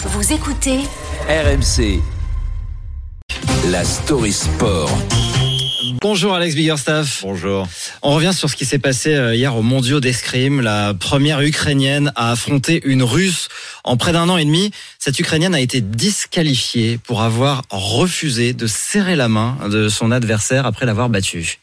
Vous écoutez RMC. La story sport. Bonjour Alex Biggerstaff. Bonjour. On revient sur ce qui s'est passé euh, hier au Mondiaux d'escrime. La première Ukrainienne a affronté une Russe en près d'un an et demi. Cette Ukrainienne a été disqualifiée pour avoir refusé de serrer la main de son adversaire après l'avoir battue.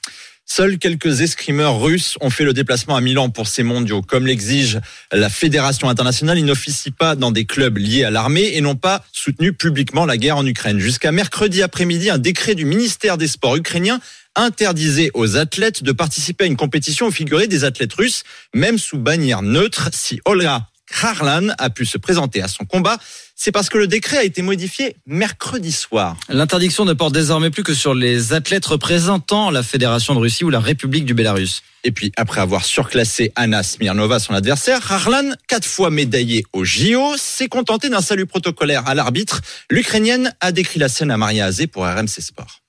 Seuls quelques escrimeurs russes ont fait le déplacement à Milan pour ces mondiaux. Comme l'exige la Fédération internationale, ils n'officient pas dans des clubs liés à l'armée et n'ont pas soutenu publiquement la guerre en Ukraine. Jusqu'à mercredi après-midi, un décret du ministère des Sports ukrainien interdisait aux athlètes de participer à une compétition où figuraient des athlètes russes, même sous bannière neutre, si Olga Kharlan a pu se présenter à son combat, c'est parce que le décret a été modifié mercredi soir. L'interdiction ne porte désormais plus que sur les athlètes représentant la Fédération de Russie ou la République du Bélarus. Et puis, après avoir surclassé Anna Smirnova, son adversaire, Harlan, quatre fois médaillée au JO, s'est contenté d'un salut protocolaire à l'arbitre. L'Ukrainienne a décrit la scène à Maria Azé pour RMC Sport.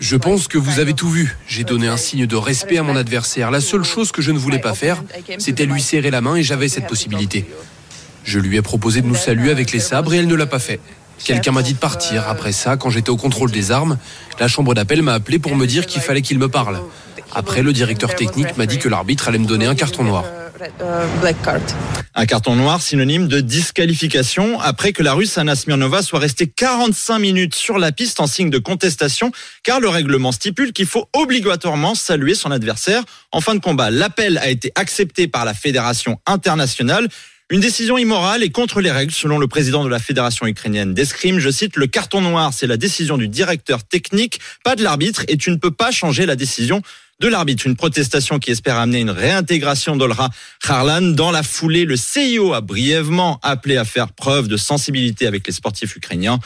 Je pense que vous avez tout vu. J'ai donné un signe de respect à mon adversaire. La seule chose que je ne voulais pas faire, c'était lui serrer la main et j'avais cette possibilité. Je lui ai proposé de nous saluer avec les sabres et elle ne l'a pas fait. Quelqu'un m'a dit de partir. Après ça, quand j'étais au contrôle des armes, la chambre d'appel m'a appelé pour me dire qu'il fallait qu'il me parle. Après, le directeur technique m'a dit que l'arbitre allait me donner un carton noir. Un carton noir synonyme de disqualification après que la russe Anna Smirnova soit restée 45 minutes sur la piste en signe de contestation car le règlement stipule qu'il faut obligatoirement saluer son adversaire en fin de combat. L'appel a été accepté par la Fédération internationale. Une décision immorale et contre les règles, selon le président de la Fédération ukrainienne d'escrime. Je cite, le carton noir, c'est la décision du directeur technique, pas de l'arbitre, et tu ne peux pas changer la décision de l'arbitre. Une protestation qui espère amener une réintégration d'Olra Harlan. Dans la foulée, le CIO a brièvement appelé à faire preuve de sensibilité avec les sportifs ukrainiens.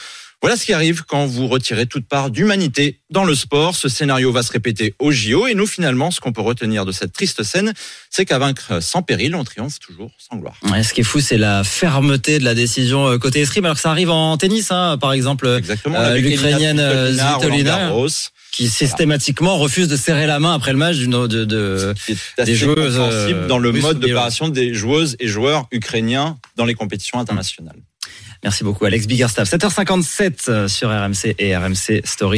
Voilà ce qui arrive quand vous retirez toute part d'humanité dans le sport. Ce scénario va se répéter au JO. Et nous, finalement, ce qu'on peut retenir de cette triste scène, c'est qu'à vaincre sans péril, on triomphe toujours sans gloire. Ouais, ce qui est fou, c'est la fermeté de la décision euh, côté escrime. Alors que ça arrive en tennis, hein, par exemple. Exactement. Euh, l'Ukrainienne Elina euh, Svitolina, Garros, qui systématiquement refuse de serrer la main après le match d'une de, de, des joueuses, euh, dans le russes mode d'opération des joueuses et joueurs ukrainiens dans les compétitions internationales. Merci beaucoup Alex Biggerstaff. 7h57 sur RMC et RMC Story.